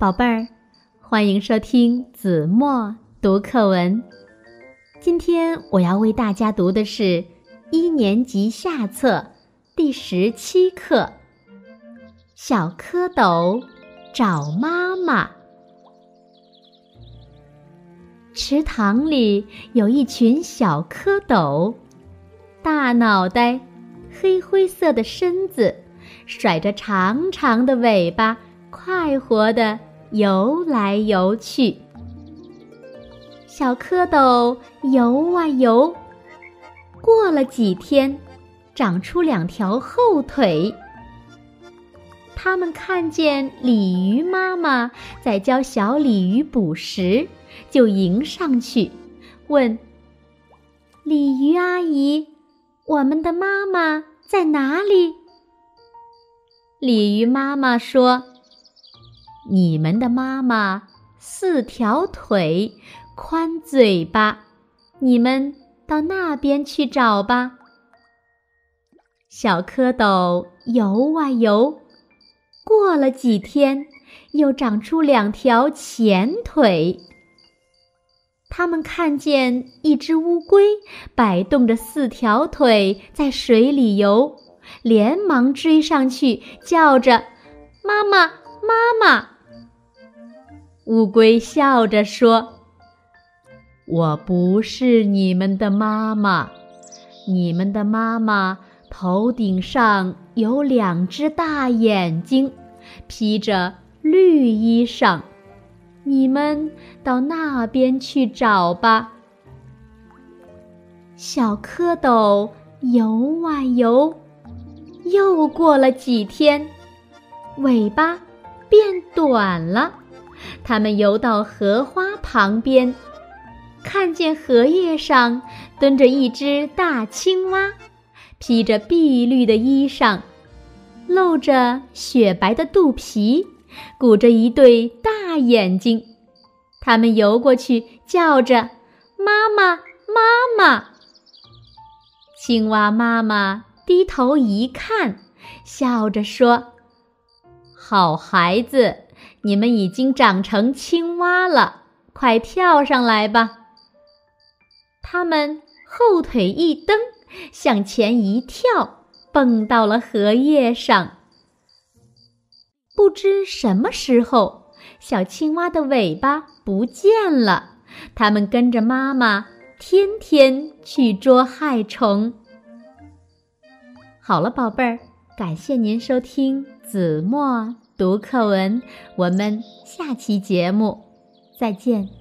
宝贝儿，欢迎收听子墨读课文。今天我要为大家读的是一年级下册第十七课《小蝌蚪找妈妈》。池塘里有一群小蝌蚪，大脑袋，黑灰色的身子，甩着长长的尾巴，快活的。游来游去，小蝌蚪游啊游，过了几天，长出两条后腿。他们看见鲤鱼妈妈在教小鲤鱼捕食，就迎上去，问：“鲤鱼阿姨，我们的妈妈在哪里？”鲤鱼妈妈说。你们的妈妈四条腿，宽嘴巴，你们到那边去找吧。小蝌蚪游啊游，过了几天，又长出两条前腿。他们看见一只乌龟摆动着四条腿在水里游，连忙追上去，叫着：“妈妈，妈妈！”乌龟笑着说：“我不是你们的妈妈，你们的妈妈头顶上有两只大眼睛，披着绿衣裳，你们到那边去找吧。”小蝌蚪游啊游，又过了几天，尾巴变短了。他们游到荷花旁边，看见荷叶上蹲着一只大青蛙，披着碧绿的衣裳，露着雪白的肚皮，鼓着一对大眼睛。他们游过去，叫着：“妈妈，妈妈！”青蛙妈妈低头一看，笑着说：“好孩子。”你们已经长成青蛙了，快跳上来吧！他们后腿一蹬，向前一跳，蹦到了荷叶上。不知什么时候，小青蛙的尾巴不见了。它们跟着妈妈，天天去捉害虫。好了，宝贝儿，感谢您收听子墨。读课文，我们下期节目再见。